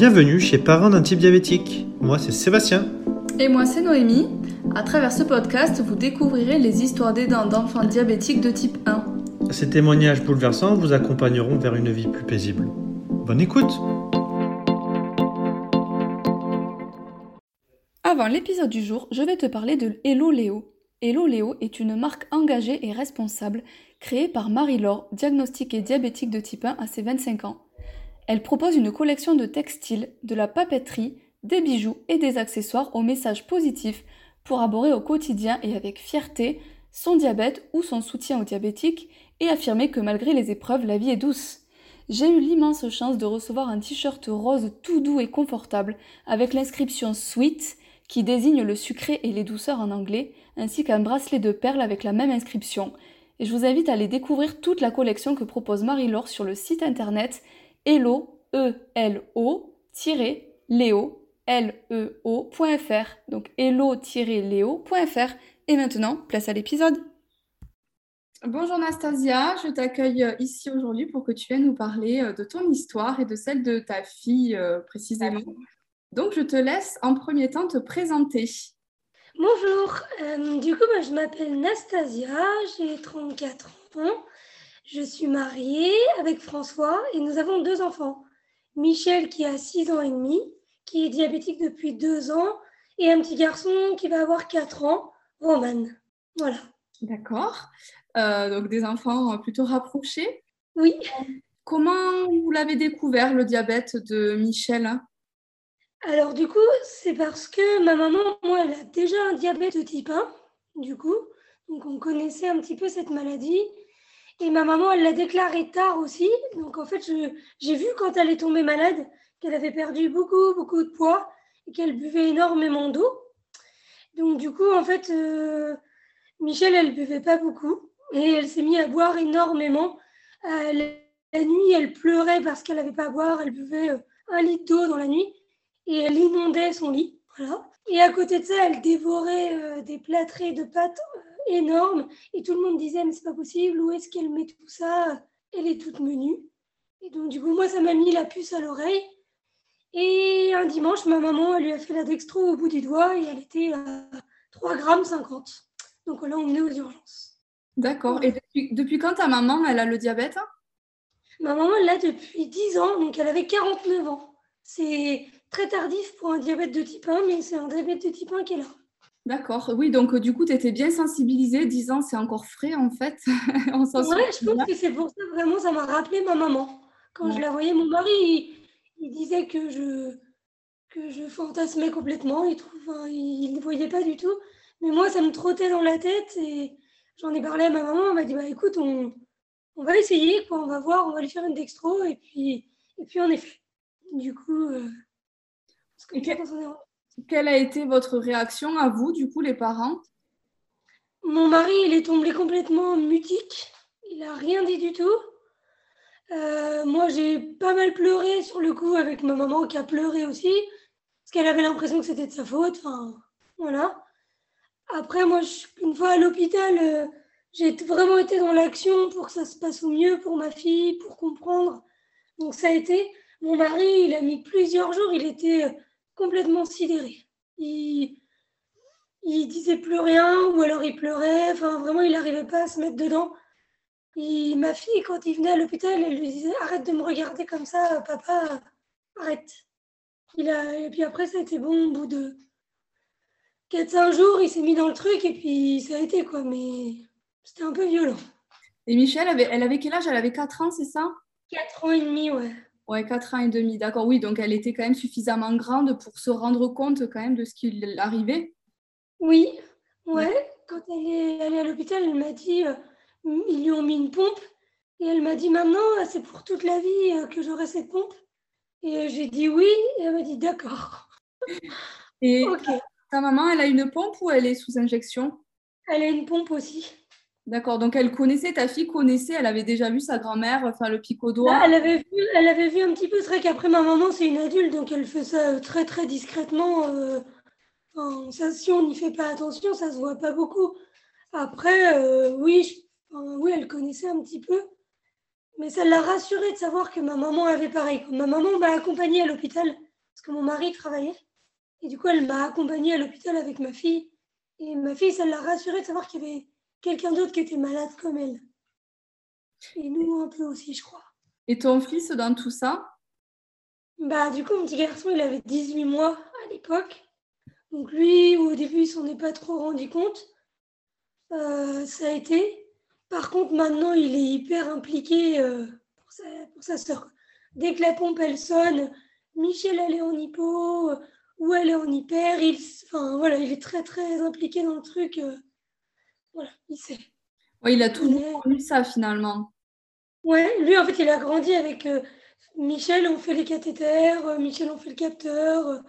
bienvenue chez Parents d'un type diabétique. Moi c'est Sébastien. Et moi c'est Noémie. À travers ce podcast, vous découvrirez les histoires d'aidants d'enfants diabétiques de type 1. Ces témoignages bouleversants vous accompagneront vers une vie plus paisible. Bonne écoute Avant l'épisode du jour, je vais te parler de Hello Léo. Hello Léo est une marque engagée et responsable créée par Marie-Laure, diagnostiquée diabétique de type 1 à ses 25 ans. Elle propose une collection de textiles, de la papeterie, des bijoux et des accessoires au message positif pour aborder au quotidien et avec fierté son diabète ou son soutien aux diabétiques et affirmer que malgré les épreuves, la vie est douce. J'ai eu l'immense chance de recevoir un t-shirt rose tout doux et confortable avec l'inscription Sweet qui désigne le sucré et les douceurs en anglais, ainsi qu'un bracelet de perles avec la même inscription. Et je vous invite à aller découvrir toute la collection que propose Marie-Laure sur le site internet Elo, E-L-O, Léo, L-E-O.fr. Donc hello-léo.fr. Et maintenant, place à l'épisode. Bonjour Nastasia, je t'accueille euh, ici aujourd'hui pour que tu viennes nous parler euh, de ton histoire et de celle de ta fille euh, précisément. Donc je te laisse en premier temps te présenter. Bonjour, du coup moi, je m'appelle Nastasia, j'ai 34 ans. Je suis mariée avec François et nous avons deux enfants. Michel qui a 6 ans et demi, qui est diabétique depuis 2 ans, et un petit garçon qui va avoir 4 ans, Roman. Voilà. D'accord. Euh, donc des enfants plutôt rapprochés. Oui. Comment vous l'avez découvert, le diabète de Michel? Alors du coup, c'est parce que ma maman, moi, elle a déjà un diabète de type 1, du coup. Donc on connaissait un petit peu cette maladie. Et ma maman, elle l'a déclaré tard aussi. Donc en fait, j'ai vu quand elle est tombée malade qu'elle avait perdu beaucoup, beaucoup de poids et qu'elle buvait énormément d'eau. Donc du coup, en fait, euh, Michel, elle buvait pas beaucoup et elle s'est mise à boire énormément. Euh, la nuit, elle pleurait parce qu'elle n'avait pas à boire. Elle buvait euh, un litre d'eau dans la nuit et elle inondait son lit. Voilà. Et à côté de ça, elle dévorait des plâtrés de pâtes énorme et tout le monde disait mais c'est pas possible, où est-ce qu'elle met tout ça? Elle est toute menue. Et donc du coup moi ça m'a mis la puce à l'oreille. Et un dimanche ma maman elle lui a fait la dextro au bout du doigt et elle était à 3 grammes 50. Donc là on est aux urgences. D'accord. Et depuis, quand ta maman elle a le diabète? Ma maman elle l'a depuis 10 ans, donc elle avait 49 ans. C'est très tardif pour un diabète de type 1, mais c'est un diabète de type 1 qu'elle a. D'accord, oui, donc du coup, tu étais bien sensibilisée, 10 ans, c'est encore frais en fait. On ouais, je pense que c'est pour ça, vraiment, ça m'a rappelé ma maman. Quand je la voyais, mon mari, il, disait que je, que je fantasmais complètement, il ne il, voyait pas du tout. Mais moi, ça me trottait dans la tête et j'en ai parlé à ma maman, elle m'a dit, bah écoute, on, on va essayer, quoi, on va voir, on va lui faire une dextro et puis, et puis on est fait. Du coup, euh, parce que quelle a été votre réaction à vous, du coup, les parents? Mon mari, il est tombé complètement mutique. Il n'a rien dit du tout. Euh, moi, j'ai pas mal pleuré sur le coup avec ma maman qui a pleuré aussi, parce qu'elle avait l'impression que c'était de sa faute. Enfin, voilà. Après, moi, une fois à l'hôpital, euh, j'ai vraiment été dans l'action pour que ça se passe au mieux pour ma fille, pour comprendre. Donc, ça a été. Mon mari, il a mis plusieurs jours, il était complètement sidéré. Il, il disait plus rien, ou alors il pleurait, enfin vraiment il n'arrivait pas à se mettre dedans. Et ma fille, quand il venait à l'hôpital, elle lui disait Arrête de me regarder comme ça, papa, arrête. Il a... Et puis après, ça a été bon, au bout de 4-5 jours, il s'est mis dans le truc et puis ça a été quoi, mais c'était un peu violent. Et Michel, avait, elle avait quel âge? Elle avait 4 ans, c'est ça? 4 ans et demi, ouais. Ouais, 4 ans et demi, d'accord. Oui, donc elle était quand même suffisamment grande pour se rendre compte quand même de ce qui arrivait. Oui, ouais. Quand elle est allée à l'hôpital, elle m'a dit, euh, ils lui ont mis une pompe. Et elle m'a dit, maintenant, c'est pour toute la vie euh, que j'aurai cette pompe. Et j'ai dit oui, et elle m'a dit d'accord. Et ta maman, elle a une pompe ou elle est sous injection? Elle a une pompe aussi. D'accord, donc elle connaissait, ta fille connaissait, elle avait déjà vu sa grand-mère faire le pic au doigt. Bah, elle, avait vu, elle avait vu un petit peu, c'est vrai qu'après ma maman c'est une adulte, donc elle fait ça euh, très très discrètement. Euh, si on n'y fait pas attention, ça se voit pas beaucoup. Après, euh, oui, oui, elle connaissait un petit peu, mais ça l'a rassurée de savoir que ma maman avait pareil. ma maman m'a accompagnée à l'hôpital, parce que mon mari travaillait. Et du coup, elle m'a accompagnée à l'hôpital avec ma fille. Et ma fille, ça l'a rassurée de savoir qu'il y avait quelqu'un d'autre qui était malade comme elle. Et nous, un peu aussi, je crois. Et ton fils dans tout ça? Bah, du coup, mon petit garçon, il avait 18 mois à l'époque. Donc lui, au début, il s'en est pas trop rendu compte. Euh, ça a été. Par contre, maintenant, il est hyper impliqué euh, pour, sa, pour sa soeur. Dès que la pompe, elle sonne, Michel, elle est en hypo, ou elle est en hyper. Il, enfin, voilà, il est très, très impliqué dans le truc. Euh, voilà, il sait. Il a tout connu ça, finalement. Ouais, lui, en fait, il a grandi avec Michel, on fait les cathéters, Michel, on fait le capteur.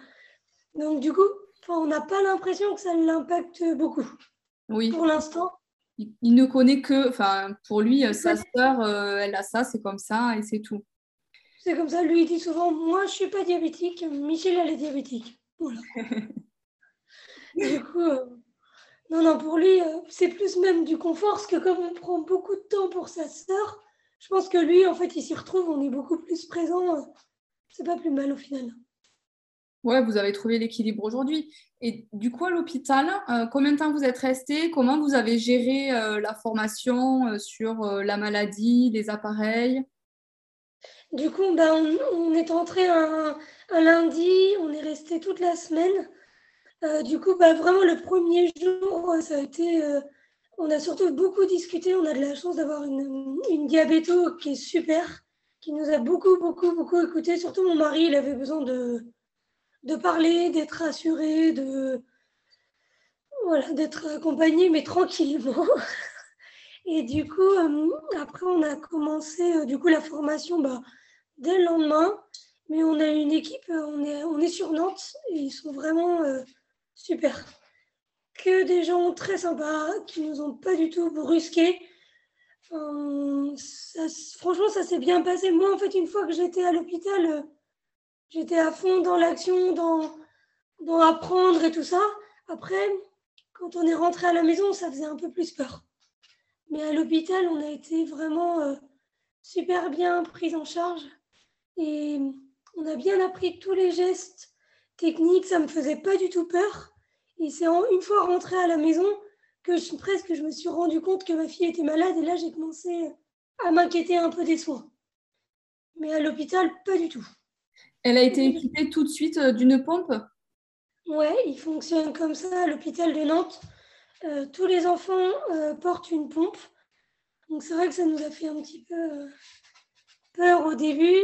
donc, du coup, on n'a pas l'impression que ça l'impacte beaucoup. Oui. Pour l'instant. Il, ne connaît que, enfin, pour lui, euh, sa sœur, euh, elle a ça, c'est comme ça et c'est tout. C'est comme ça. Lui, il dit souvent, moi, je suis pas diabétique. Michel, elle est diabétique. Voilà. du coup, euh, non, non, pour lui, c'est plus même du confort, parce que comme on prend beaucoup de temps pour sa sœur, je pense que lui, en fait, il s'y retrouve. On est beaucoup plus présent. c'est pas plus mal au final. Ouais, vous avez trouvé l'équilibre aujourd'hui. Et du coup, à l'hôpital, euh, combien de temps vous êtes resté? Comment vous avez géré euh, la formation euh, sur la maladie, les appareils? Du coup, ben, on, est entré un, lundi, on est resté toute la semaine. Du coup, ben, vraiment, le premier jour, ça a été. on a surtout beaucoup discuté. On a de la chance d'avoir une, une diabéto qui est super, qui nous a beaucoup, beaucoup, beaucoup écouté. Surtout mon mari, il avait besoin de de parler, d'être rassuré, de voilà, d'être accompagné, mais tranquillement. Et du coup, euh, après, on a commencé euh, du coup la formation bah, dès le lendemain. Mais on a une équipe, euh, on est, on est sur Nantes et ils sont vraiment super. Que des gens très sympas qui nous ont pas du tout brusqués. franchement, ça s'est bien passé. Moi, en fait, une fois que j'étais à l'hôpital, j'étais à fond dans l'action, dans, dans apprendre et tout ça. Après, quand on est rentré à la maison, ça faisait un peu plus peur. Mais à l'hôpital, on a été vraiment euh, super bien pris en charge et on a bien appris tous les gestes techniques. Ça me faisait pas du tout peur. Et c'est une fois rentré à la maison que je, presque je me suis rendu compte que ma fille était malade et là j'ai commencé à m'inquiéter un peu des soins. Mais à l'hôpital, pas du tout. Elle a été équipée tout de suite euh, d'une pompe? Ouais, il fonctionne comme ça à l'hôpital de Nantes. Euh, tous les enfants euh, portent une pompe. Donc c'est vrai que ça nous a fait un petit peu peur au début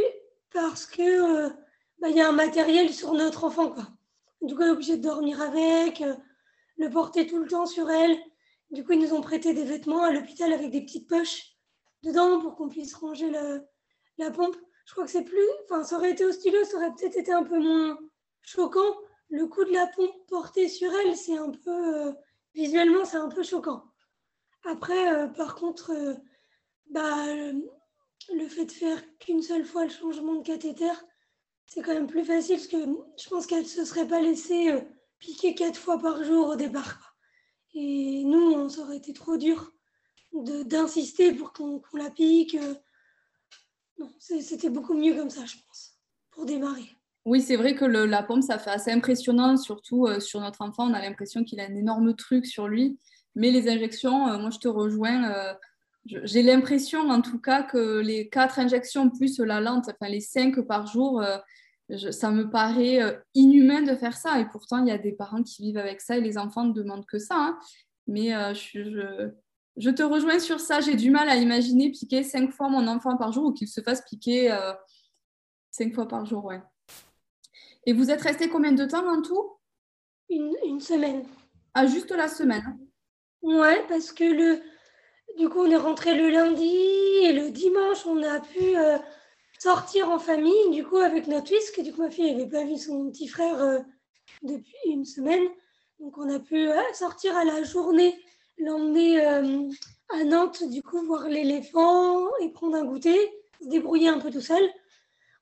parce que bah, y a un matériel sur notre enfant. Quoi. Du coup, on est obligé de dormir avec, le porter tout le temps sur elle. Du coup, ils nous ont prêté des vêtements à l'hôpital avec des petites poches dedans pour qu'on puisse ranger la pompe je crois que c'est plus. Enfin, ça aurait été au stylo, ça aurait peut-être été un peu moins choquant. Le coup de la pompe portée sur elle, c'est un peu. Euh, visuellement, c'est un peu choquant. Après, euh, par contre, euh, bah, le fait de faire qu'une seule fois le changement de cathéter, c'est quand même plus facile parce que je pense qu'elle ne se serait pas laissée piquer quatre fois par jour au départ. Et nous, on, ça aurait été trop dur d'insister pour qu'on la pique. Non, c'était beaucoup mieux comme ça, je pense, pour démarrer. Oui, c'est vrai que la pompe, ça fait assez impressionnant, surtout euh, sur notre enfant. On a l'impression qu'il a un énorme truc sur lui. Mais les injections, euh, moi, je te rejoins. Euh, j'ai l'impression, en tout cas, que les quatre injections plus la lente, enfin les cinq par jour, ça me paraît inhumain de faire ça. Et pourtant, il y a des parents qui vivent avec ça et les enfants ne demandent que ça. Hein. Mais je, je te rejoins sur ça. J'ai du mal à imaginer piquer cinq fois mon enfant par jour ou qu'il se fasse piquer euh, cinq fois par jour. Ouais. Et vous êtes resté combien de temps en tout? Une, semaine. Ah, juste la semaine Ouais, parce que le, du coup, on est rentré le lundi et le dimanche, on a pu euh, sortir en famille, du coup, avec notre fils, que du coup, ma fille n'avait pas vu son petit frère euh, depuis une semaine. Donc, on a pu sortir à la journée l'emmener euh, à Nantes, du coup, voir l'éléphant et prendre un goûter, se débrouiller un peu tout seul.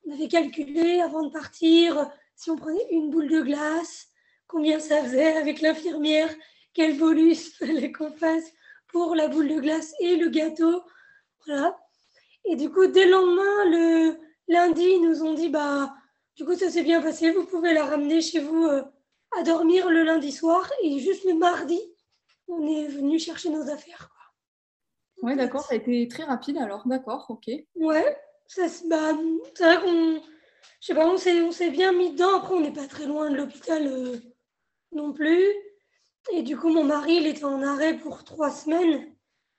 On avait calculé avant de partir si on prenait une boule de glace, combien ça faisait avec l'infirmière, quel bolus fallait qu'on fasse pour la boule de glace et le gâteau. Voilà. Et du coup, dès le lendemain, le lundi, ils nous ont dit bah, Du coup, ça s'est bien passé. Vous pouvez la ramener chez vous à dormir le lundi soir et juste le mardi, on est venu chercher nos affaires. Oui, d'accord, ça a été très rapide alors, d'accord, ok. Ouais, bah, c'est vrai qu'on je sais pas, on s'est bien mis dedans. Après, on n'est pas très loin de l'hôpital euh, non plus. Et du coup, mon mari, il était en arrêt pour trois semaines.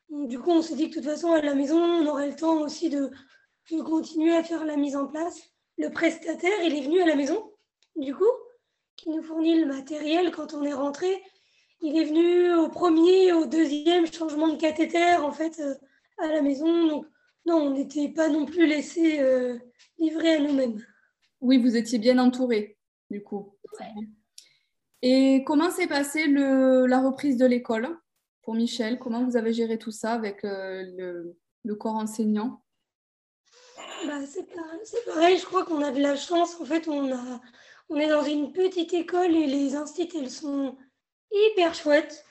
du coup, on s'est dit que de toute façon, à la maison, on aurait le temps aussi de, de continuer à faire la mise en place. Le prestataire, il est venu à la maison, du coup, qui nous fournit le matériel quand on est rentré. Il est venu au premier, au deuxième changement de cathéter, en fait, euh, à la maison. Donc, non, on n'était pas non plus laissé euh, livrer à nous-mêmes. Oui, vous étiez bien entouré, du coup. Et comment s'est passée la reprise de l'école pour Michel? Comment vous avez géré tout ça avec euh, le, corps enseignant? Bah, c'est, pareil, je crois qu'on a de la chance. En fait, on, a, on est dans une petite école et les instituts, elles sont hyper chouettes.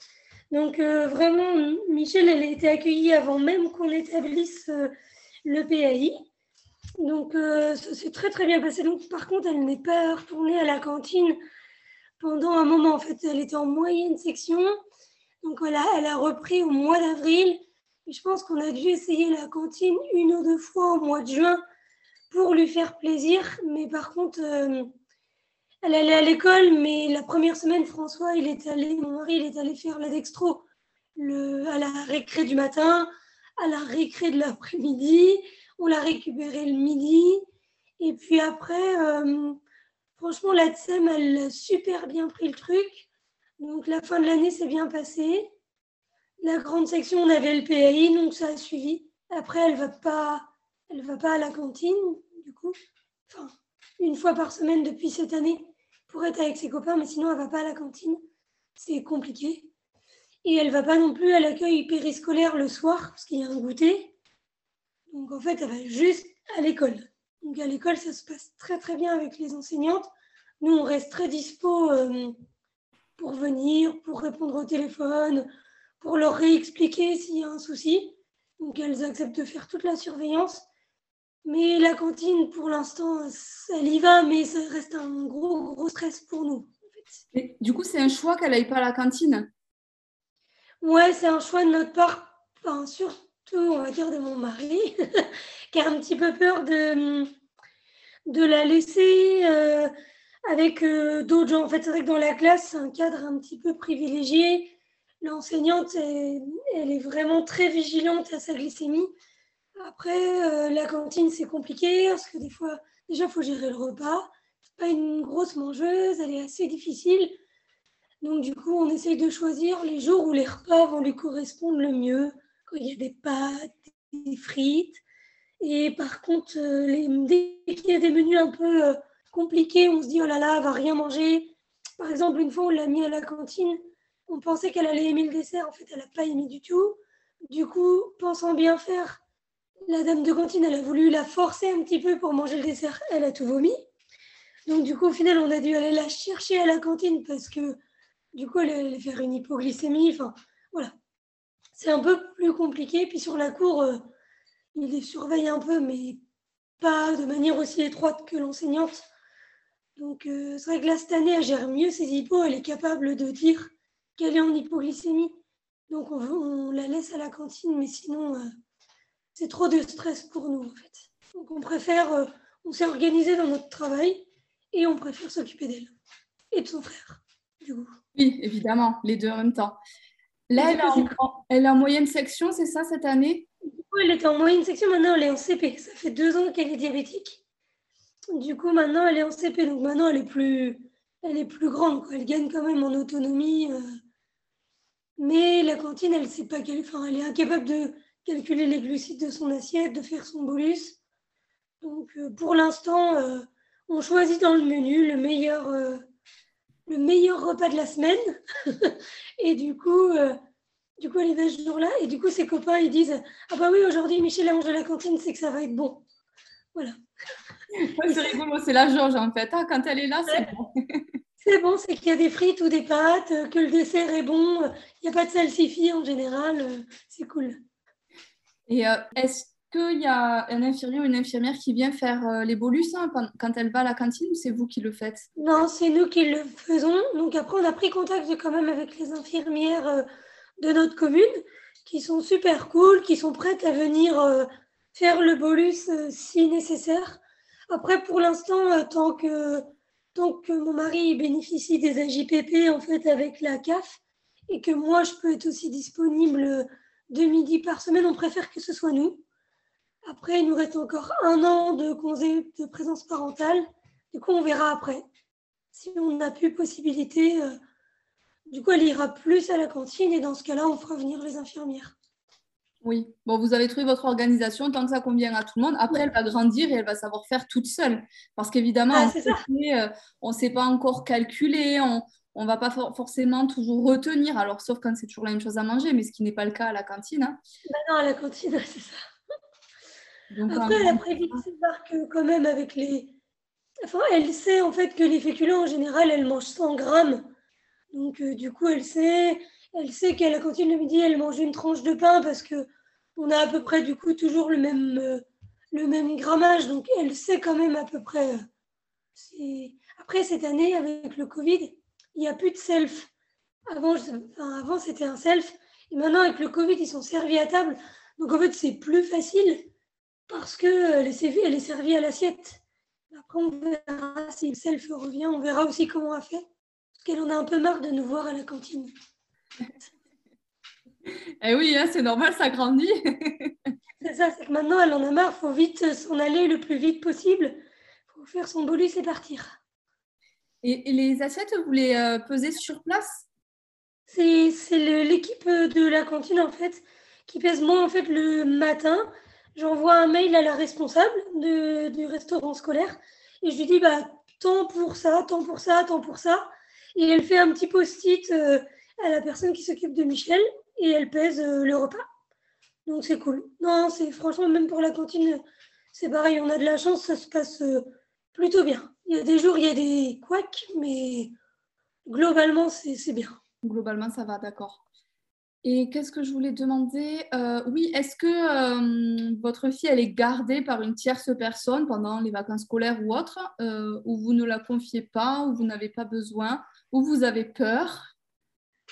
Donc euh, vraiment, Michel, elle a été accueillie avant même qu'on établisse euh, le PAI. Donc, s'est très très bien passé. Donc, par contre, elle n'est pas retournée à la cantine pendant un moment. En fait, elle était en moyenne section. Donc, elle a, elle a repris au mois d'avril. Et je pense qu'on a dû essayer la cantine une ou deux fois au mois de juin pour lui faire plaisir. Mais par contre, euh, elle allait à l'école. Mais la première semaine, François, il est allé, mon mari, il est allé faire la dextro le, à la récré du matin, à la récré de l'après-midi on l'a récupéré le midi. Et puis après, euh, franchement, la TSEM, elle a super bien pris le truc. Donc la fin de l'année s'est bien passée. La grande section, on avait le PAI, donc ça a suivi. Après, elle va pas, elle va pas à la cantine, du coup. Enfin, une fois par semaine depuis cette année pour être avec ses copains, mais sinon, elle va pas à la cantine. C'est compliqué. Et elle va pas non plus à l'accueil périscolaire le soir, parce qu'il y a un goûter. Donc en fait, elle va juste à l'école. Donc à l'école, ça se passe très très bien avec les enseignantes. Nous, on reste très dispo euh, pour venir, pour répondre au téléphone, pour leur réexpliquer s'il y a un souci. Donc elles acceptent de faire toute la surveillance. Mais la cantine, pour l'instant, elle y va, mais ça reste un gros, gros stress pour nous. du coup, c'est un choix qu'elle n'aille pas à la cantine? Ouais, c'est un choix de notre part. Enfin, sûr, on va dire, de mon mari, un petit peu peur de, de la laisser euh, avec euh, d'autres gens. En fait, c'est vrai que dans la classe, c'est un cadre un petit peu privilégié. L'enseignante, elle, est vraiment très vigilante à sa glycémie. Après, euh, la cantine, c'est compliqué parce que des fois, déjà, il faut gérer le repas. C'est pas une grosse mangeuse, elle est assez difficile. Donc, du coup, on essaye de choisir les jours où les repas vont lui correspondre le mieux quand il y a des pâtes, des frites. Et par contre, euh, les, dès qu'il y a des menus un peu euh, compliqués, on se dit oh là là, elle va rien manger. Par exemple, une fois, on l'a mis à la cantine. On pensait qu'elle allait aimer le dessert. En fait, elle n'a pas aimé du tout. Du coup, pensant bien faire, la dame de cantine, elle a voulu la forcer un petit peu pour manger le dessert. Elle a tout vomi. Donc, du coup, au final, on a dû aller la chercher à la cantine parce que, du coup, elle allait faire une hypoglycémie. Enfin, voilà c'est un peu plus compliqué. Puis sur la cour, euh, il les surveille un peu, mais pas de manière aussi étroite que l'enseignante. Donc euh, c'est vrai que là, cette année, elle gère mieux ses hippos. Elle est capable de dire qu'elle est en hypoglycémie. Donc on, la laisse à la cantine, mais sinon, euh, c'est trop de stress pour nous, en fait. Donc on préfère, on s'est organisé dans notre travail et on préfère s'occuper d'elle et de son frère, du coup. Oui, évidemment, les deux en même temps. Là, elle est, en, moyenne section, c'est ça, cette année? Elle était en moyenne section, maintenant elle est en CP. Ça fait deux ans qu'elle est diabétique. Du coup, maintenant elle est en CP, donc maintenant elle est plus, elle est plus grande. Elle gagne quand même en autonomie. Euh. Mais la cantine, elle sait pas qu'elle, est incapable de calculer les glucides de son assiette, de faire son bolus. Donc, euh, pour l'instant, euh, on choisit dans le menu le meilleur, le meilleur repas de la semaine. et du coup, du coup, elle est va ce jour-là. Et du coup, ses copains, ils disent Ah bah oui, aujourd'hui, Michel a mangé à la cantine, c'est que ça va être bon. Voilà. c'est rigolo, c'est la Georges en fait. Ah, quand elle est là, c'est bon. c'est bon, c'est qu'il y a des frites ou des pâtes, que le dessert est bon. Il n'y a pas de salsifis en général. Euh, c'est cool. Et euh, est-ce qu'il y a un infirmier ou une infirmière qui vient faire euh, les bolus hein, quand elle va à la cantine ou c'est vous qui le faites? Non, c'est nous qui le faisons. Donc après, on a pris contact quand même avec les infirmières euh, de notre commune qui sont super cool, qui sont prêtes à venir euh, faire le bolus si nécessaire. Après, pour l'instant, tant que, tant que mon mari bénéficie des AJPP en fait avec la CAF et que moi je peux être aussi disponible de midi par semaine, on préfère que ce soit nous. Après, il nous reste encore un an de congé de présence parentale. Du coup, on verra après. Si on n'a plus possibilité, euh, du coup, elle ira plus à la cantine et dans ce cas-là, on fera venir les infirmières. Oui, bon, vous avez trouvé votre organisation tant que ça convient à tout le monde. Après, elle va grandir et elle va savoir faire toute seule. Parce qu'évidemment, ah, euh, on ne sait pas encore calculer, on ne va pas forcément toujours retenir, alors sauf quand c'est toujours la même chose à manger, mais ce qui n'est pas le cas à la cantine. Hein. Bah non, à la cantine, c'est ça. Après, elle a prévu que quand même avec les. Enfin, elle sait en fait que les féculents en général, elle mange 100 grammes. Donc, euh, du coup, elle sait, elle sait qu'à la cantine le midi, elle mange une tranche de pain parce que on a à peu près du coup toujours le même, euh, le même grammage. Donc, elle sait quand même à peu près. Euh, après, cette année, avec le Covid, il n'y a plus de self. Avant, avant c'était un self. Et maintenant, avec le Covid, ils sont servis à table. Donc, en fait, c'est plus facile parce qu'elle est, elle est servie à l'assiette. Après, on verra si le self revient, on verra aussi comment elle fait. Qu'elle en a un peu marre de nous voir à la cantine. Eh oui, hein, c'est normal, ça grandit. c'est ça, c'est que maintenant, elle en a marre, il faut vite s'en aller le plus vite possible. Il faut faire son bolus et partir. Et, les assiettes, vous les euh, pesez sur place? C'est l'équipe de la cantine, en fait, qui pèse moins, en fait, le matin j'envoie un mail à la responsable du restaurant scolaire et je lui dis bah, tant pour ça, tant pour ça, tant pour ça. Et elle fait un petit post-it euh, à la personne qui s'occupe de Michel et elle pèse euh, le repas. Donc c'est cool. Non, c'est franchement, même pour la cantine, c'est pareil, on a de la chance, ça se passe euh, plutôt bien. Il y a des jours, il y a des couacs, mais globalement, c'est bien. Globalement, ça va, d'accord. Et qu'est-ce que je voulais demander Oui, est-ce que votre fille, elle est gardée par une tierce personne pendant les vacances scolaires ou autres, euh, ou vous ne la confiez pas, ou vous n'avez pas besoin, ou vous avez peur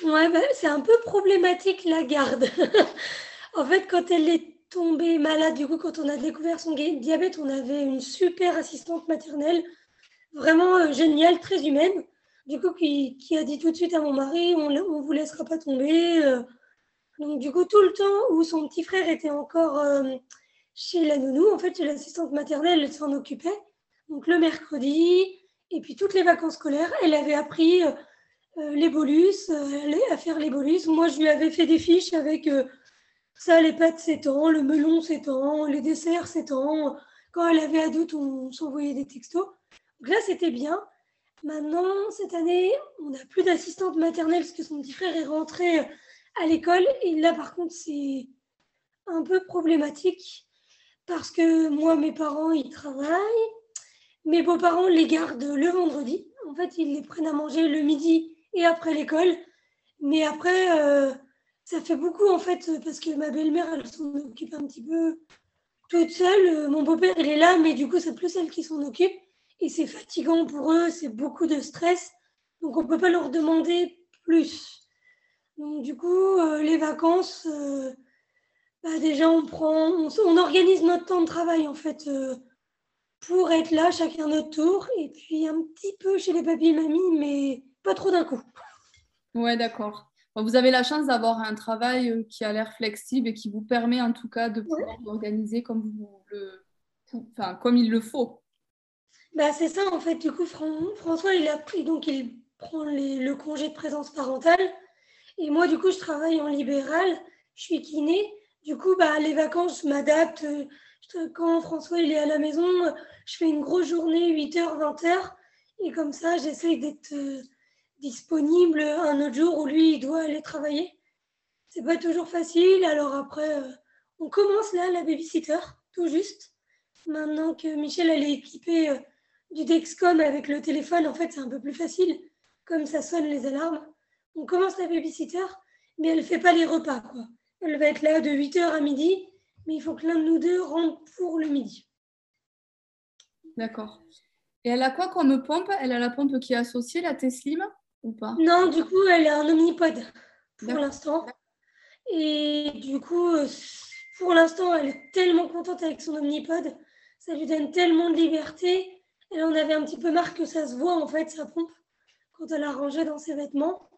Ouais, bah, c'est un peu problématique la garde. en fait, quand elle est tombée malade, du coup, quand on a découvert son diabète, on avait une super assistante maternelle, vraiment géniale, très humaine. Du coup, qui, a dit tout de suite à mon mari, on ne vous laissera pas tomber donc, du coup, tout le temps où son petit frère était encore euh, chez la nounou, en fait, l'assistante maternelle, elle s'en occupait. Donc, le mercredi, et puis toutes les vacances scolaires, elle avait appris euh, euh, les bolus, à faire les bolus. Moi, je lui avais fait des fiches avec ça, les pâtes, temps, le melon, temps, les desserts, temps. Quand elle avait à doute, on s'envoyait des textos. Donc là, c'était bien. Maintenant, cette année, on n'a plus d'assistante maternelle parce que son petit frère est rentré à l'école. Et là, par contre, c'est un peu problématique parce que moi, mes parents, ils travaillent. Mes beaux-parents les gardent le vendredi. En fait, ils les prennent à manger le midi et après l'école. Mais après, euh, ça fait beaucoup, en fait, parce que ma belle-mère, elle s'en occupe un petit peu toute seule. Mon beau-père, il est là, mais du coup, c'est plus elle qui s'en occupe. Et c'est fatigant pour eux, c'est beaucoup de stress. Donc, on ne peut pas leur demander plus. Donc, du coup, euh, les vacances, euh, bah, déjà, on prend, on, organise notre temps de travail, en fait, euh, pour être là, chacun notre tour, et puis un petit peu chez les papis et mamies, mais pas trop d'un coup. Ouais, d'accord. Vous avez la chance d'avoir un travail qui a l'air flexible et qui vous permet, en tout cas, de pouvoir l'organiser comme, le, enfin, comme il le faut. Bah, c'est ça, en fait. Du coup, François, il a pris, donc il prend le congé de présence parentale. Et moi, du coup, je travaille en libéral, je suis kiné. Du coup, bah, les vacances, je m'adapte. Quand François il est à la maison, je fais une grosse journée, 8h, 20h. Et comme ça, j'essaye d'être euh, disponible un autre jour où lui, il doit aller travailler. C'est pas toujours facile. Alors après, euh, on commence là, la babysitter, tout juste. Maintenant que Michel, elle est équipée euh, du Dexcom avec le téléphone, en fait, c'est un peu plus facile. Comme ça sonne les alarmes on commence la babysitter, mais elle ne fait pas les repas. Quoi. Elle va être là de 8h à midi mais il faut que l'un de nous deux rentre pour le midi. D'accord. Et elle a quoi comme pompe? Elle a la pompe qui est associée, la Teslim, ou pas? Non, du coup, elle a un omnipode pour l'instant. Et du coup, euh, pour l'instant, elle est tellement contente avec son omnipode. Ça lui donne tellement de liberté. Elle en avait un petit peu marre que ça se voit, en fait, sa pompe, quand elle a rangé dans ses vêtements.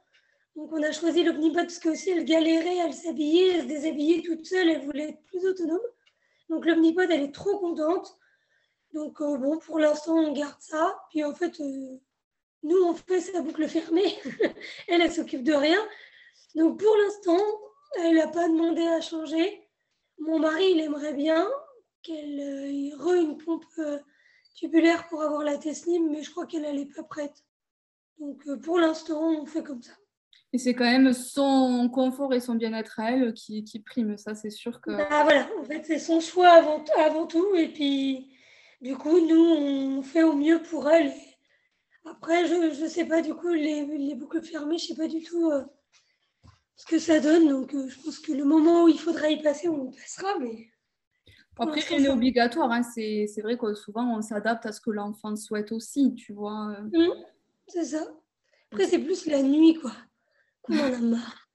Donc, on a choisi l'omnipode parce que aussi, elle galérait, elle s'habillait, elle se déshabillait toute seule, elle voulait être plus autonome. Donc, l'omnipode, elle est trop contente. Donc, euh, bon, pour l'instant, on garde ça. Puis, en fait, euh, nous, on fait sa boucle fermée. elle, elle s'occupe de rien. Donc, pour l'instant, elle n'a pas demandé à changer. Mon mari, il aimerait bien qu'elle ait re une pompe euh, tubulaire pour avoir la Teslim, mais je crois qu'elle n'est pas prête. Donc, pour l'instant, on fait comme ça. Et c'est quand même son confort et son bien-être à elle qui, qui prime, ça c'est sûr que. Bah, voilà, en fait c'est son choix avant, avant tout. Et puis du coup, nous, on fait au mieux pour elle. Après, je ne sais pas, du coup, les, boucles fermées, je ne sais pas du tout euh, ce que ça donne. Donc, euh, je pense que le moment où il faudra y passer, on passera. Mais après, rien n'est obligatoire. Hein. C'est, vrai que souvent, on s'adapte à ce que l'enfant souhaite aussi, tu vois. Mmh, c'est ça. Après, c'est plus la nuit, quoi. On en a marre.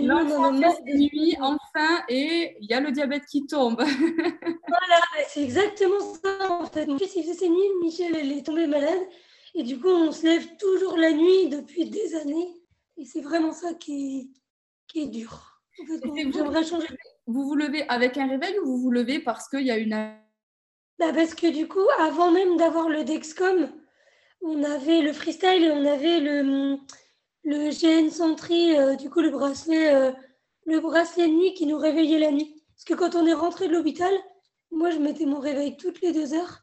L'enfant nuit, enfin, et il y a le diabète qui tombe. voilà, c'est exactement ça en fait. Mon fils, il faisait ses nuits, Michel, elle est tombée malade. Et du coup, on se lève toujours la nuit depuis des années. Et c'est vraiment ça qui est, qui est dur. En fait, j'aimerais changer. Vous vous levez avec un réveil ou vous vous levez parce qu'il y a une... Bah parce que du coup, avant même d'avoir le Dexcom, on avait le freestyle et on avait le le GN Sentry, euh, du coup le bracelet, euh, le bracelet nuit qui nous réveillait la nuit. Parce que quand on est rentré de l'hôpital, moi je mettais mon réveil toutes les deux heures.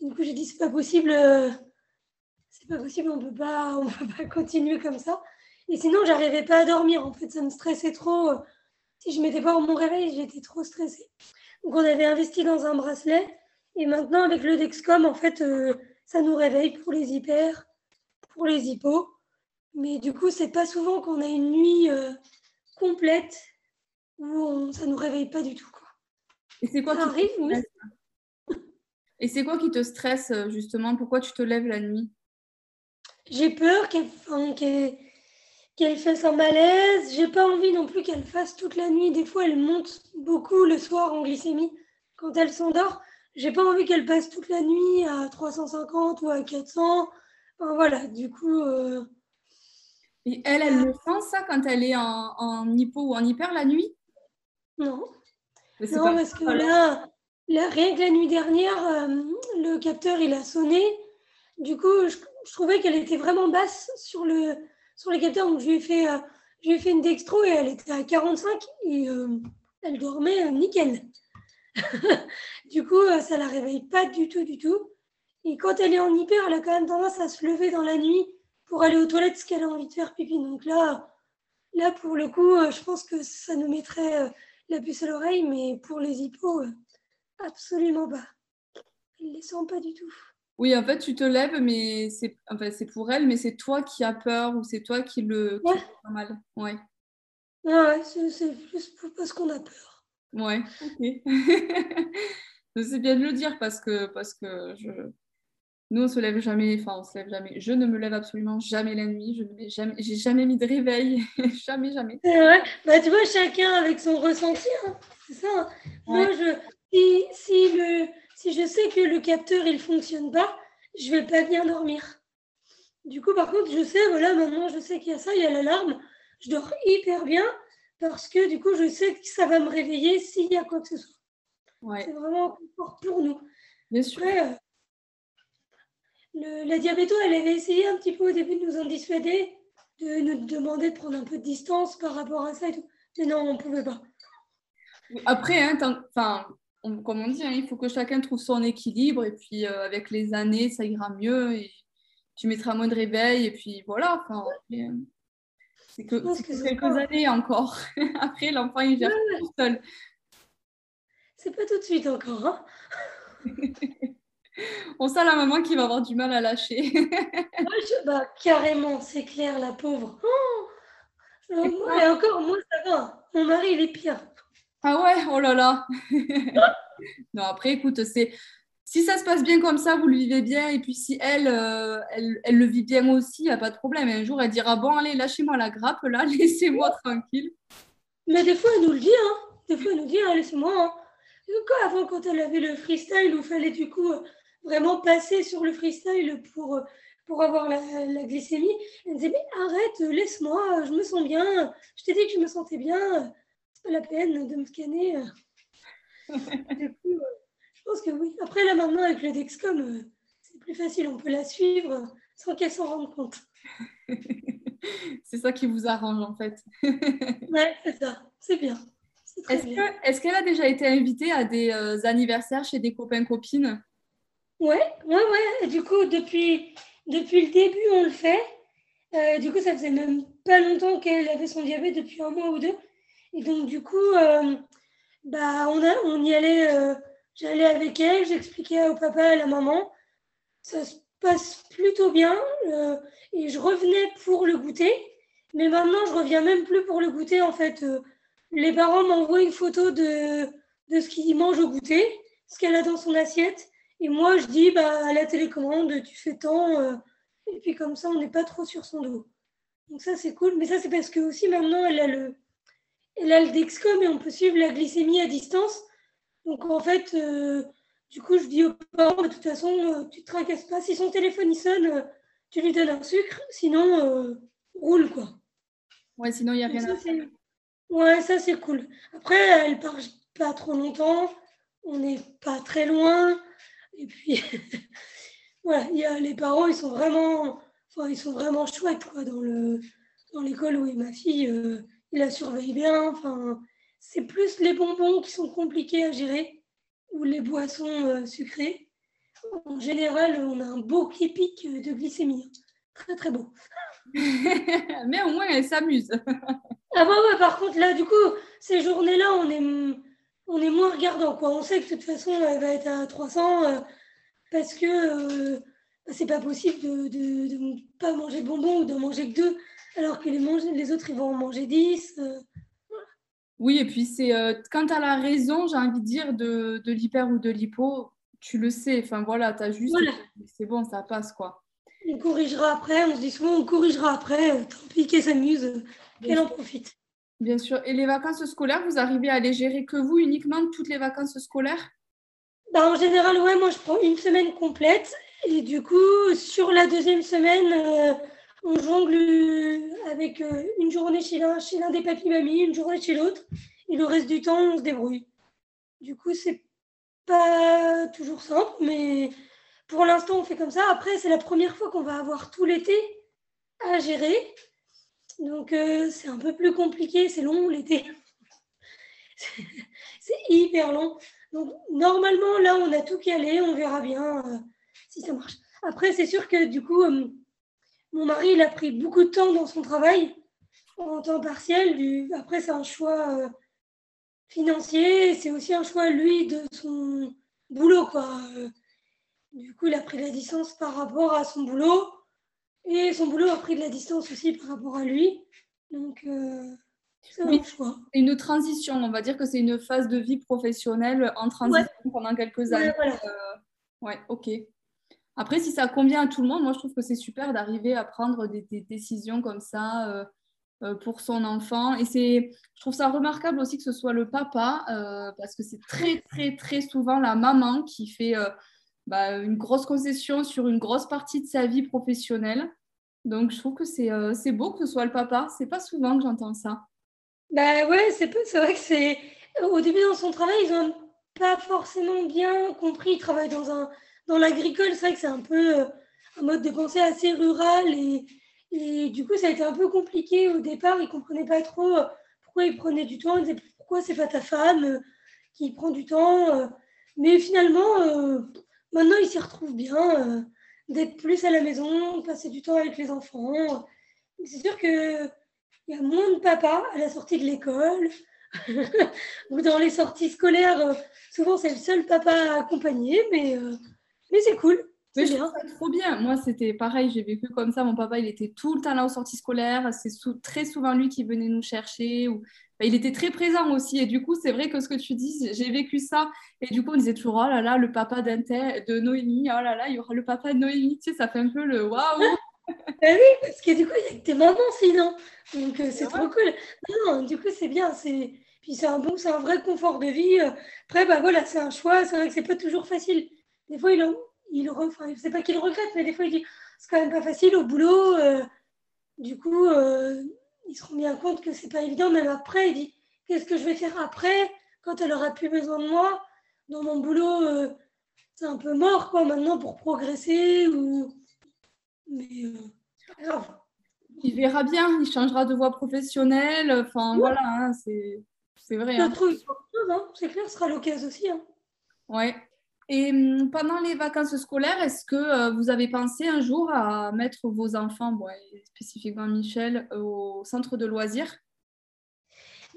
du coup j'ai dit c'est pas possible, euh, c'est pas possible, on peut pas, on peut pas continuer comme ça. Et sinon j'arrivais pas à dormir. En fait ça me stressait trop. Si je mettais pas mon réveil, j'étais trop stressée. Donc on avait investi dans un bracelet. Et maintenant avec le Dexcom, en fait, ça nous réveille pour les hyper, pour les hippos. Mais du coup, c'est pas souvent qu'on a une nuit euh, complète où ça nous réveille pas du tout. Quoi. Et c'est quoi, qui te Et c'est quoi qui te stresse euh, justement? Pourquoi tu te lèves la nuit? J'ai peur qu'elle qu'elle fasse un malaise. J'ai pas envie non plus qu'elle fasse toute la nuit. Des fois, elle monte beaucoup le soir en glycémie quand elle s'endort. J'ai pas envie qu'elle passe toute la nuit à 350 ou à 400. Enfin, voilà, du coup. Euh, et elle, elle le sent ça quand elle est en, en hypo ou en hyper la nuit? Non. Non, parce que là, rien que la nuit dernière, euh, le capteur, il a sonné. Du coup, je, trouvais qu'elle était vraiment basse sur le, sur les capteurs. Donc, je lui ai fait, euh, fait une dextro et elle était à 45 et euh, elle dormait nickel. du coup, ça la réveille pas du tout, du tout. Et quand elle est en hyper, elle a quand même tendance à se lever dans la nuit pour aller aux toilettes ce qu'elle a envie de faire pipi. Donc là, là pour le coup, euh, je pense que ça nous mettrait euh, la puce à l'oreille, mais pour les hippos, euh, absolument pas. Elle ne les sent pas du tout. Oui, en fait, tu te lèves, mais c'est enfin, pour elle, mais c'est toi qui as peur ou c'est toi qui le qui mal. Ouais. ouais, c'est plus parce qu'on a peur. Ouais, ok. c'est bien de le dire parce que, parce que je, nous, on se lève jamais, enfin, on se lève jamais. Je ne me lève absolument jamais la nuit. Je n'ai jamais, j'ai jamais mis de réveil. jamais, jamais. C'est vrai. Bah, tu vois, chacun avec son ressenti. Hein. C'est ça. Hein. Moi, je, si, si, le, si je sais que le capteur, il fonctionne pas, je vais pas bien dormir. Du coup, par contre, je sais, voilà, maintenant, je sais qu'il y a ça, il y a l'alarme. Je dors hyper bien parce que, du coup, je sais que ça va me réveiller s'il y a quoi que ce soit. Ouais. C'est vraiment un confort pour nous. Bien sûr. Euh, la diabéto, elle avait essayé un petit peu au début de nous en dissuader, de nous demander de prendre un peu de distance par rapport à ça et tout. Mais non, on ne pouvait pas. Après, hein, enfin, comme on dit, hein, il faut que chacun trouve son équilibre et puis euh, avec les années, ça ira mieux et tu mettras moins de réveil et puis voilà. C'est que, quelques années encore. Après, l'enfant, il gère tout seul. C'est pas tout de suite encore. Hein on sent la maman qui va avoir du mal à lâcher. bah, carrément, c'est clair, la pauvre. Oh et encore, moi, ça va. mon mari, il est pire. Ah ouais, oh là là. non, après, écoute, c'est si ça se passe bien comme ça, vous le vivez bien, et puis si elle, euh, elle, elle, le vit bien aussi, il n'y a pas de problème. un jour, elle dira Bon, allez, lâchez-moi la grappe, là, laissez-moi tranquille. Mais des fois, elle nous le dit, hein. Des fois, elle nous dit hein, Laissez-moi. Hein. Avant, quand elle avait le freestyle, où il fallait du coup euh, vraiment passer sur le freestyle pour, euh, pour avoir la, la glycémie, elle me disait Mais arrête, laisse-moi, je me sens bien. Je t'ai dit que je me sentais bien. C'est pas la peine de me scanner. du coup, je pense que oui. Après, là, maintenant, avec le Dexcom, euh, c'est plus facile. On peut la suivre sans qu'elle s'en rende compte. c'est ça qui vous arrange, en fait. ouais, c'est ça. C'est bien. Est-ce qu'elle a déjà été invitée à des euh, anniversaires chez des copains-copines Ouais, ouais, ouais. du coup, depuis, depuis le début, on le fait. Euh, du coup, ça faisait même pas longtemps qu'elle avait son diabète, depuis un mois ou deux. Et donc, du coup, bah, on, a, on y allait J'allais avec elle, j'expliquais au papa et à la maman. Ça se passe plutôt bien. Euh, et je revenais pour le goûter. Mais maintenant, je reviens même plus pour le goûter. En fait, euh, les parents m'envoient une photo de, de ce qu'il mange au goûter, ce qu'elle a dans son assiette. Et moi, je dis bah, à la télécommande, tu fais tant. Euh, et puis comme ça, on n'est pas trop sur son dos. Donc ça, c'est cool. Mais ça, c'est parce que aussi maintenant, elle a le, elle a le Dexcom et on peut suivre la glycémie à distance. Donc en fait, euh, du coup, je dis aux parents, de toute façon, euh, tu ne te tracasses pas. Si son téléphone il sonne, euh, tu lui donnes un sucre, sinon, roule quoi. Ouais, sinon, il n'y a rien à faire. Ouais, ça c'est cool. Après, elle part pas trop longtemps, on n'est pas très loin. Et puis, voilà, y a, les parents, ils sont vraiment, enfin, ils sont vraiment chouettes quoi, dans le dans l'école où est ma fille, il la surveille bien. Enfin, c'est plus les bonbons qui sont compliqués à gérer ou les boissons euh, sucrées. En général, on a un beau pic de glycémie. Très, très beau. Mais au moins, elle s'amuse. ah bah ouais, par contre, là, du coup, ces journées-là, on est, on est moins regardant. Quoi. On sait que de toute façon, elle va être à 300 euh, parce que euh, c'est pas possible de ne pas manger de bonbons ou de manger que deux, alors que les, les autres, ils vont en manger 10. Oui, et puis c'est euh, quand tu as la raison, j'ai envie de dire, de, de l'hyper ou de l'hypo, tu le sais. Enfin voilà, tu as juste. C'est bon, ça passe quoi. On corrigera après, on se dit souvent on corrigera après, euh, tant pis qu'elle s'amuse, qu'elle en profite. Bien sûr. Et les vacances scolaires, vous arrivez à les gérer que vous uniquement toutes les vacances scolaires? Bah, En général, ouais, moi je prends une semaine complète. Et du coup, sur la deuxième semaine, euh, on jongle avec euh, une journée chez l'un, chez l'un des papis-mamies, une journée chez l'autre, et le reste du temps, on se débrouille. Du coup, c'est pas toujours simple, mais pour l'instant, on fait comme ça. Après, c'est la première fois qu'on va avoir tout l'été à gérer. Donc, euh, c'est un peu plus compliqué, c'est long l'été. c'est hyper long. Donc, normalement, là, on a tout calé, on verra bien euh, si ça marche. Après, c'est sûr que du coup, mon mari, il a pris beaucoup de temps dans son travail, en temps partiel. Après, c'est un choix euh, financier, c'est aussi un choix, lui, de son boulot. Quoi. Du coup, il a pris la distance par rapport à son boulot. Et son boulot a pris de la distance aussi par rapport à lui. Donc, euh, c'est un choix. C'est une transition. On va dire que c'est une phase de vie professionnelle en transition pendant quelques années. Ouais, euh, ouais, ok. Après, si ça convient à tout le monde, moi je trouve que c'est super d'arriver à prendre des, décisions comme ça euh, euh, pour son enfant. Et c'est, je trouve ça remarquable aussi que ce soit le papa, euh, parce que c'est très, très, très souvent la maman qui fait bah, une grosse concession sur une grosse partie de sa vie professionnelle. Donc je trouve que c'est, beau que ce soit le papa. C'est pas souvent que j'entends ça. Bah ouais, c'est, c'est vrai que c'est. Au début, dans son travail, ils n'ont pas forcément bien compris. Ils travaillent dans un dans l'agricole, c'est vrai que c'est un peu euh, un mode de pensée assez rural et, et, du coup, ça a été un peu compliqué au départ. Ils ne comprenaient pas trop euh, pourquoi ils prenaient du temps. Ils disaient pourquoi c'est pas ta femme euh, qui prend du temps. Mais finalement, maintenant, ils s'y retrouvent bien d'être plus à la maison, passer du temps avec les enfants. C'est sûr qu'il y a moins de papa à la sortie de l'école. ou dans les sorties scolaires, souvent c'est le seul papa à accompagner, mais mais c'est cool. C'est bien. trop bien. Moi, c'était pareil, j'ai vécu comme ça. Mon papa, il était tout le temps là aux sorties scolaires. C'est très souvent lui qui venait nous chercher. Ou... il était très présent aussi. Et du coup, c'est vrai que ce que tu dis, j'ai vécu ça. Et du coup, on disait toujours, oh là là, le papa de Noémie, oh là là, il y aura le papa de Noémie. Tu sais, ça fait un peu le waouh. Ben oui, parce que du coup, il y a que tes mamans sinon. Donc, euh, c'est trop cool. Non, du coup, c'est bien. C'est... Puis c'est un bon, c'est un vrai confort de vie. Après, bah voilà, c'est un choix. C'est vrai que c'est pas toujours facile. Des fois, il, il, enfin, sais pas qu'il regrette, mais des fois, il dit c'est quand même pas facile au boulot. Euh, du coup, euh, ils se rend bien compte que c'est pas évident. Même après, il dit qu'est-ce que je vais faire après quand elle aura plus besoin de moi? Dans mon boulot euh, C'est un peu mort, quoi, maintenant pour progresser ou. Mais Il verra bien, il changera de voie professionnelle. Enfin, voilà, hein, c'est, c'est vrai. Hein. hein. c'est clair, ce sera l'occasion aussi. Hein. Ouais. Et hum, pendant les vacances scolaires, est-ce que euh, vous avez pensé un jour à mettre vos enfants, spécifiquement Michel, au centre de loisirs?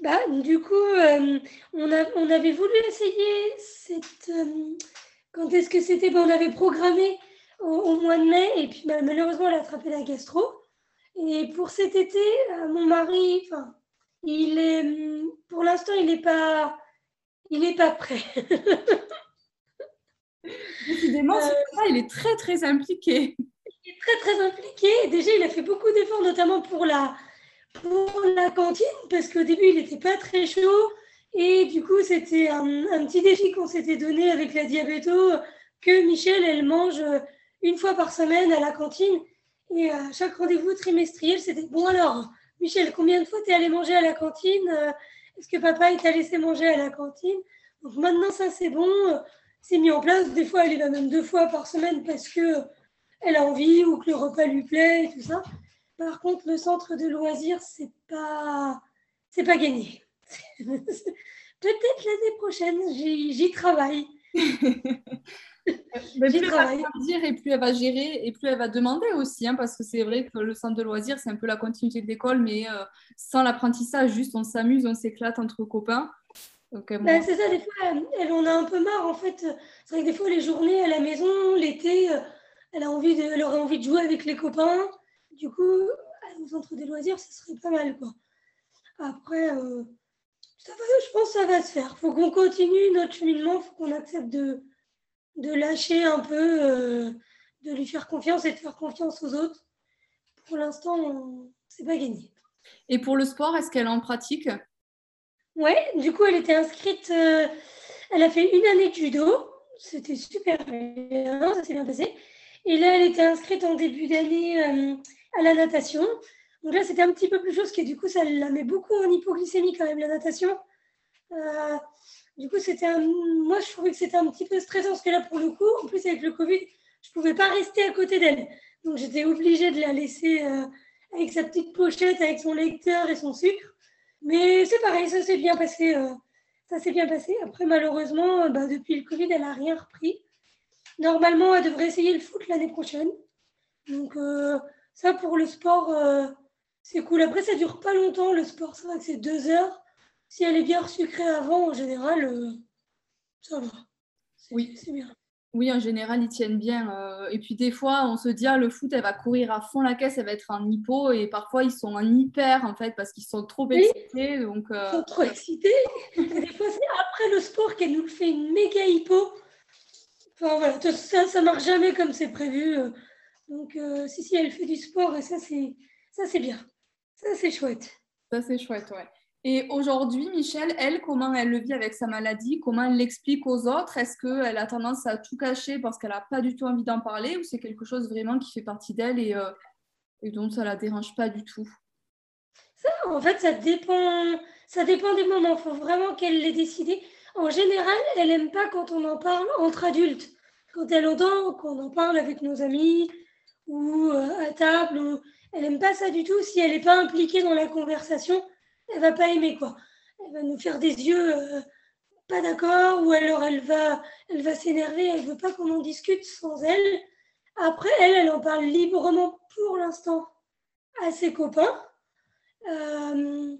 Bah, Du coup, euh, on, avait voulu essayer cette... Euh, quand est-ce que c'était bah, On avait programmé au, mois de mai et puis bah, malheureusement, elle a attrapé la gastro. Et pour cet été, mon mari, il est, hum, pour l'instant, il n'est pas, pas prêt. Décidément, euh, il est très, très impliqué. Il est très, très impliqué. Déjà, il a fait beaucoup d'efforts, notamment pour la, pour la cantine, parce qu'au début, il n'était pas très chaud. Et du coup, c'était un, petit défi qu'on s'était donné avec la diabéto, que Michel, elle mange une fois par semaine à la cantine. Et à chaque rendez-vous trimestriel, c'était bon alors, Michel, combien de fois tu es allé manger à la cantine? Est-ce que papa t'a laissé manger à la cantine? Donc maintenant, ça c'est bon c'est mis en place. Des fois, elle y va même deux fois par semaine parce que elle a envie ou que le repas lui plaît et tout ça. Par contre, le centre de loisirs, c'est pas, c'est pas gagné. Peut-être l'année prochaine, j'y travaille. Mais plus travaille. elle va dire et plus elle va gérer et plus elle va demander aussi, hein, parce que c'est vrai que le centre de loisirs, c'est un peu la continuité de l'école, mais euh, sans l'apprentissage, juste on s'amuse, on s'éclate entre copains. Ben, c'est ça, des fois, elle, en a un peu marre en fait. C'est vrai que des fois, les journées à la maison, l'été, euh, elle, a envie de, elle aurait envie de jouer avec les copains. Du coup, au centre des loisirs, ça serait pas mal. Quoi. Après, euh, ça va, je pense que ça va se faire. Il faut qu'on continue notre cheminement, il faut qu'on accepte de, de lâcher un peu, euh, de lui faire confiance et de faire confiance aux autres. Pour l'instant, c'est pas gagné. Et pour le sport, est-ce qu'elle en pratique? Ouais, du coup, elle était inscrite, euh, elle a fait une année de judo, c'était super bien, ça s'est bien passé. Et là, elle était inscrite en début d'année euh, à la natation. Donc là, c'était un petit peu plus chose, parce que du coup, ça la met beaucoup en hypoglycémie quand même, la natation. Euh, du coup, c'était un... moi, je trouvais que c'était un petit peu stressant, parce que là, pour le coup, en plus, avec le Covid, je ne pouvais pas rester à côté d'elle. Donc, j'étais obligée de la laisser avec sa petite pochette, avec son lecteur et son sucre. Mais c'est pareil, ça s'est bien passé. Euh, ça s'est bien passé. Après, malheureusement, euh, bah, depuis le Covid, elle n'a rien repris. Normalement, elle devrait essayer le foot l'année prochaine. Donc, euh, ça, pour le sport, c'est cool. Après, ça dure pas longtemps, le sport. C'est vrai que c'est deux heures. Si elle est bien resucrée avant, en général, ça va. Oui, c'est bien. Oui, en général, ils tiennent bien. Euh, et puis des fois, on se dit, ah, le foot, elle va courir à fond la caisse, elle va être en hypo. Et parfois, ils sont en hyper, en fait, parce qu'ils sont trop excités. Donc, euh, Ils sont trop excités. des fois, c'est après le sport qu'elle nous fait une méga hypo. Enfin, voilà, ça, ça marche jamais comme c'est prévu. Donc, euh, si, si, elle fait du sport, et ça, c'est, ça, c'est bien. Ça, c'est chouette. Ça, c'est chouette, ouais. Et aujourd'hui, Michel, elle, comment elle le vit avec sa maladie? Comment elle l'explique aux autres? Est-ce qu'elle a tendance à tout cacher parce qu'elle n'a pas du tout envie d'en parler ou c'est quelque chose vraiment qui fait partie d'elle et, euh, et dont ça la dérange pas du tout? Ça, En fait, ça dépend, ça dépend des moments. Il faut vraiment qu'elle l'ait décidé. En général, elle n'aime pas quand on en parle entre adultes. Quand elle entend qu'on en parle avec nos amis ou euh, à table, elle n'aime pas ça du tout si elle n'est pas impliquée dans la conversation elle va pas aimer quoi. Elle va nous faire des yeux euh, pas d'accord ou alors elle va, elle va s'énerver. Elle veut pas qu'on en discute sans elle. Après, elle, elle en parle librement pour l'instant à ses copains. Euh,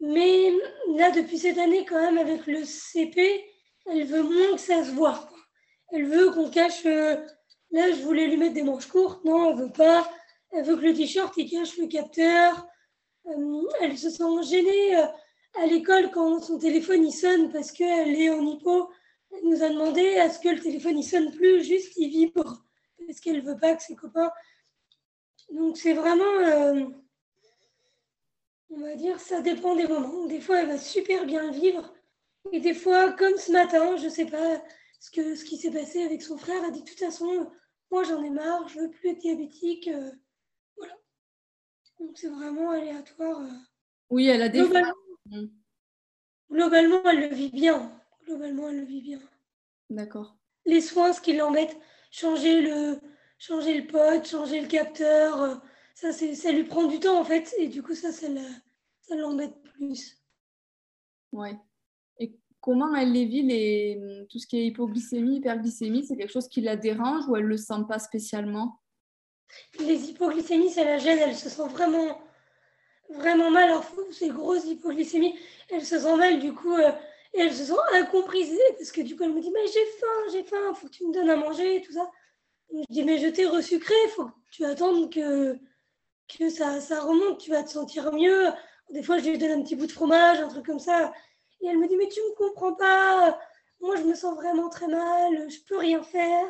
mais là, depuis cette année, quand même, avec le CP, elle veut moins que ça se voit. Elle veut qu'on cache. Euh, là, je voulais lui mettre des manches courtes. Non, elle veut pas. Elle veut que le t-shirt il cache le capteur. Euh, elle se sent gênée euh, à l'école, quand son téléphone il sonne parce qu'elle est en elle nous a demandé à ce que le téléphone il sonne plus, juste il vibre parce qu'elle veut pas que ses copains. Donc c'est vraiment, euh, on va dire, ça dépend des moments. Des fois, elle va super bien vivre, et des fois, comme ce matin, je sais pas ce que ce qui s'est passé avec son frère, a dit de toute façon, moi j'en ai marre, je veux plus être diabétique. Donc c'est vraiment aléatoire. euh. Oui, elle a des Globalement, globalement, elle le vit bien. Globalement, elle le vit bien. D'accord. les soins, ce qui l'embête, changer le, changer le pot, changer le capteur, euh, ça, c'est, ça lui prend du temps en fait, et du coup, ça, ça l'embête plus. Ouais. Et comment elle les vit, les... tout ce qui est hypoglycémie, hyperglycémie, c'est quelque chose qui la dérange ou elle le sent pas spécialement? Les hypoglycémies, ça la gêne, elle se sent vraiment, vraiment mal. Alors, ces grosses hypoglycémies, elle se sent mal, du coup, euh, et elle se sent incomprise, parce que du coup, elle me dit, mais j'ai faim, j'ai faim, faut que tu me donnes à manger, et tout ça. Je dis, mais je t'ai resucré, faut que tu attendes que, que ça, ça remonte, tu vas te sentir mieux. Des fois, je lui donne un petit bout de fromage, un truc comme ça. Et elle me dit, mais tu me comprends pas, moi, je me sens vraiment très mal, je peux rien faire.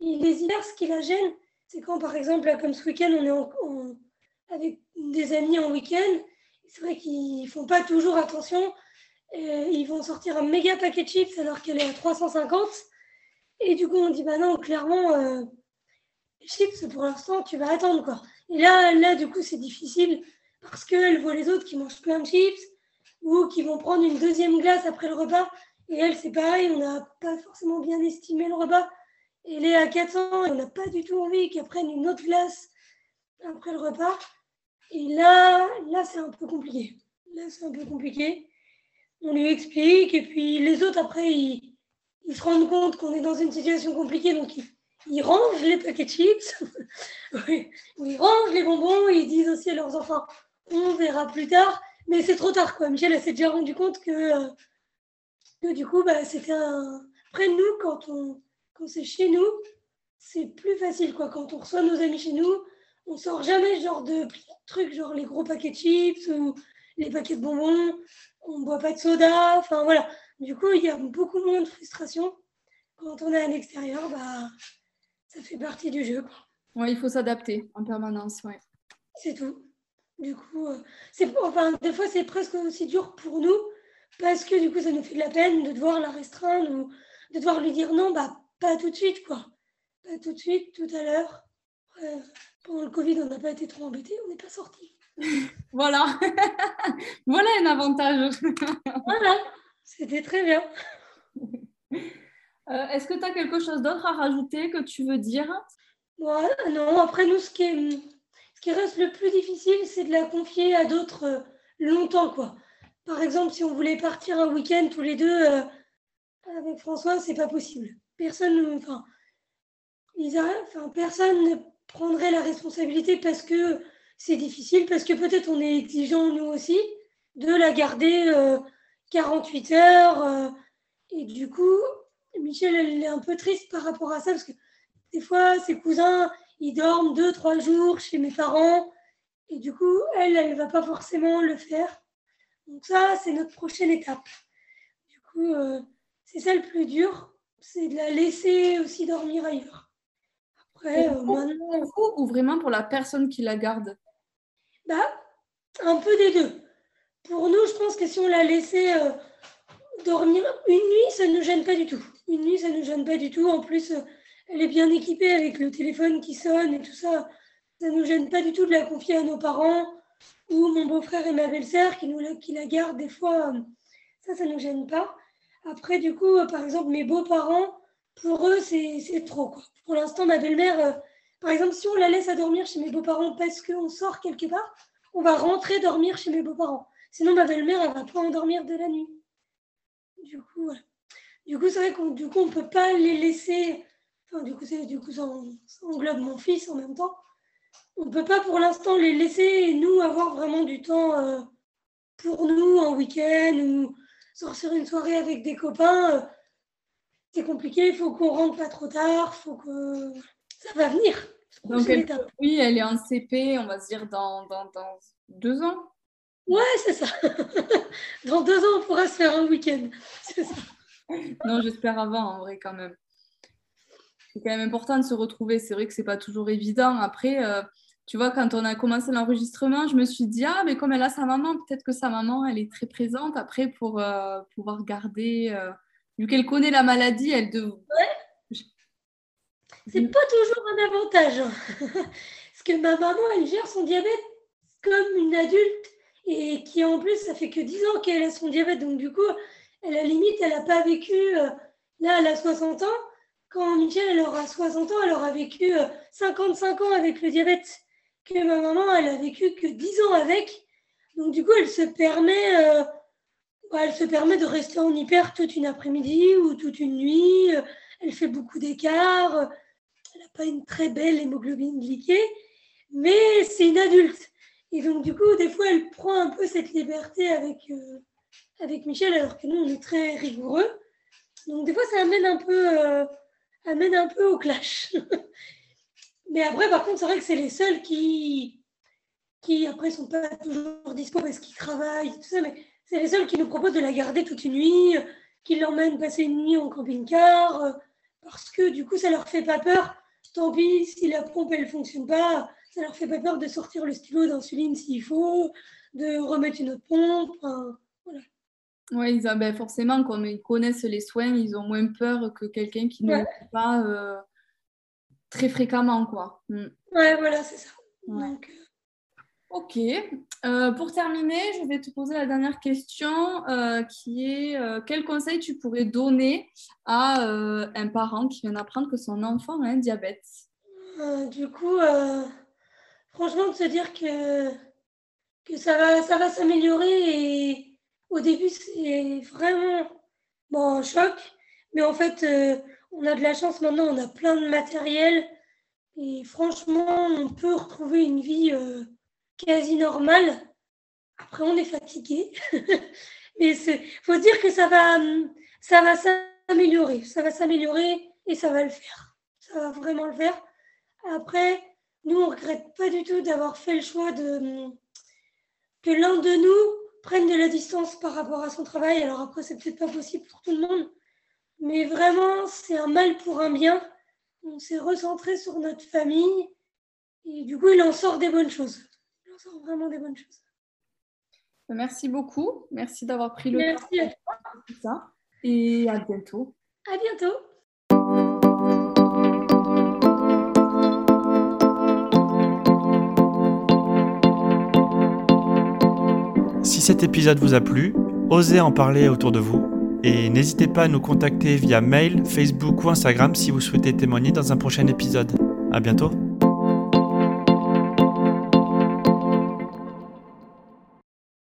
Et les hivers, ce qui la gêne, c'est quand, par exemple, là, comme ce week-end, on est avec des amis en week-end. C'est vrai qu'ils font pas toujours attention. Ils vont sortir un méga paquet de chips alors qu'elle est à 350. Et du coup, on dit, bah non, clairement, euh, chips, pour l'instant, tu vas attendre, quoi. Et là, là du coup, c'est difficile parce qu'elle voit les autres qui mangent plein de chips ou qui vont prendre une deuxième glace après le repas. Et elle, c'est pareil, on n'a pas forcément bien estimé le repas. Elle est à 400 et on n'a pas du tout envie qu'elle prenne une autre glace après le repas. Et là, là c'est un peu compliqué. Là, c'est un peu compliqué. On lui explique et puis les autres, après, ils, ils se rendent compte qu'on est dans une situation compliquée, donc ils, ils rangent les paquets de chips, ils rangent les bonbons, ils disent aussi à leurs enfants, on verra plus tard, mais c'est trop tard, quoi. Michel, s'est déjà rendu compte que, que du coup, bah, c'était un... Après, nous, quand on quand c'est chez nous, c'est plus facile quoi. Quand on reçoit nos amis chez nous, on sort jamais ce genre de trucs, genre les gros paquets de chips ou les paquets de bonbons. On boit pas de soda. Enfin voilà. Du coup, il y a beaucoup moins de frustration. Quand on est à l'extérieur, bah, ça fait partie du jeu. quoi. Ouais, il faut s'adapter en permanence, ouais. C'est tout. Du coup, euh, c'est enfin des fois c'est presque aussi dur pour nous parce que du coup ça nous fait de la peine de devoir la restreindre ou de devoir lui dire non bah pas tout de suite quoi. Pas tout de suite, tout à l'heure. Euh, pendant le Covid, on n'a pas été trop embêtés, on n'est pas sortis. Voilà. voilà un avantage. Voilà, c'était très bien. Euh, Est-ce que tu as quelque chose d'autre à rajouter que tu veux dire? Voilà, non, après nous, ce qui, est, ce qui reste le plus difficile, c'est de la confier à d'autres euh, longtemps, quoi. Par exemple, si on voulait partir un week-end tous les deux avec François, c'est pas possible. Personne, ne- prendrait la responsabilité parce que c'est difficile, parce que peut-être on est exigeant nous aussi de la garder euh, 48 heures. euh, et du coup, Michel, elle est un peu triste par rapport à ça parce que des fois, ses cousins, ils dorment deux, trois jours chez mes parents. Et du coup, elle, elle ne va pas forcément le faire. Donc ça, c'est notre prochaine étape. Du coup, euh, c'est ça plus dur, c'est de la laisser aussi dormir ailleurs. Après, euh, Pour maintenant, vous ou vraiment pour la personne qui la garde? Bah, un peu des deux. Pour nous, je pense que si on la laissait euh, dormir une nuit, ça ne nous gêne pas du tout. Une nuit, ça ne nous gêne pas du tout. En plus, euh, elle est bien équipée avec le téléphone qui sonne et tout ça. Ça ne nous gêne pas du tout de la confier à nos parents ou mon beau-frère et ma belle-sœur qui, nous la, qui la gardent des fois. Ça, ça ne nous gêne pas. Après, du coup, euh, par exemple, mes beaux-parents, pour eux, c'est trop. Quoi. Pour l'instant, ma belle-mère, euh, par exemple, si on la laisse à dormir chez mes beaux-parents parce qu'on sort quelque part, on va rentrer dormir chez mes beaux-parents. Sinon, ma belle-mère, elle va pas endormir de la nuit. Du coup. Du coup, c'est vrai qu'on on peut pas les laisser. Enfin, du coup, du coup, ça, en- ça englobe mon fils en même temps. On peut pas pour l'instant les laisser nous avoir vraiment du temps euh, pour nous en week-end ou sortir une soirée avec des copains. euh, c'est compliqué. Il faut qu'on rentre pas trop tard. Faut que ça va venir. Donc, elle- oui, elle est en CP, on va se dire dans, dans, dans deux ans. Ouais, c'est ça. Dans deux ans, on pourra se faire un week-end. C'est ça. Non, j'espère avant, en vrai, quand même. C'est quand même important de se retrouver. C'est vrai que c'est pas toujours évident. Après, euh, tu vois, quand on a commencé l'enregistrement, je me suis dit, ah, mais comme elle a sa maman, peut-être que sa maman, elle est très présente après pour euh, pouvoir garder. Euh, vu qu'elle connaît la maladie, elle devrait. Ouais. C'est pas toujours un avantage. Hein. Parce que ma maman, elle gère son diabète comme une adulte et qui en plus, ça fait que 10 ans qu'elle a son diabète. Donc du coup, elle, a limite, elle n'a pas vécu. Euh, là, elle a 60 ans. Quand Michel, elle aura 60 ans, elle aura vécu 55 ans avec le diabète que ma maman, elle a vécu que 10 ans avec. Donc du coup, elle se permet, euh, elle se permet de rester en hyper toute une après-midi ou toute une nuit. Elle fait beaucoup d'écart. Elle n'a pas une très belle hémoglobine glyquée, mais c'est une adulte. Et donc du coup, des fois, elle prend un peu cette liberté avec, euh, avec Michel, alors que nous, on est très rigoureux. Donc des fois, ça amène un peu, euh, amène un peu au clash. Mais après, par contre, c'est vrai que c'est les seuls qui, qui après, sont pas toujours dispo parce qu'ils travaillent, tout ça, mais c'est les seuls qui nous proposent de la garder toute une nuit, qui l'emmènent passer une nuit en camping-car, euh, parce que du coup, ça leur fait pas peur. Tant pis si la pompe, elle fonctionne pas, ça leur fait pas peur de sortir le stylo d'insuline s'il faut, de remettre une autre pompe. voilà. Oui, ben forcément, comme ils connaissent les soins, ils ont moins peur que quelqu'un qui ne le fait pas. Euh, très fréquemment, quoi. Mm. Ouais, voilà, c'est ça. Euh, ok. Euh, pour terminer, je vais te poser la dernière question euh, qui est quel conseil tu pourrais donner à un parent qui vient d'apprendre que son enfant a un diabète? Du coup, franchement, de se dire que, que ça va, ça va s'améliorer et au début, c'est vraiment bon, un choc, mais en fait, on a de la chance maintenant, on a plein de matériel et franchement, on peut retrouver une vie euh, quasi normale. Après, on est fatigué, mais il faut dire que ça va, ça va s'améliorer, ça va s'améliorer et ça va le faire. Ça va vraiment le faire. Après, nous, on ne regrette pas du tout d'avoir fait le choix de que l'un de nous prenne de la distance par rapport à son travail. Alors après, c'est peut-être pas possible pour tout le monde, mais vraiment, c'est un mal pour un bien. On s'est recentré sur notre famille et du coup, il en sort des bonnes choses. Il en sort vraiment des bonnes choses. Merci beaucoup. Merci d'avoir pris le Merci temps. Merci ça. Et à bientôt. À bientôt. Si cet épisode vous a plu, osez en parler autour de vous et n'hésitez pas à nous contacter via mail, Facebook ou Instagram si vous souhaitez témoigner dans un prochain épisode. À bientôt!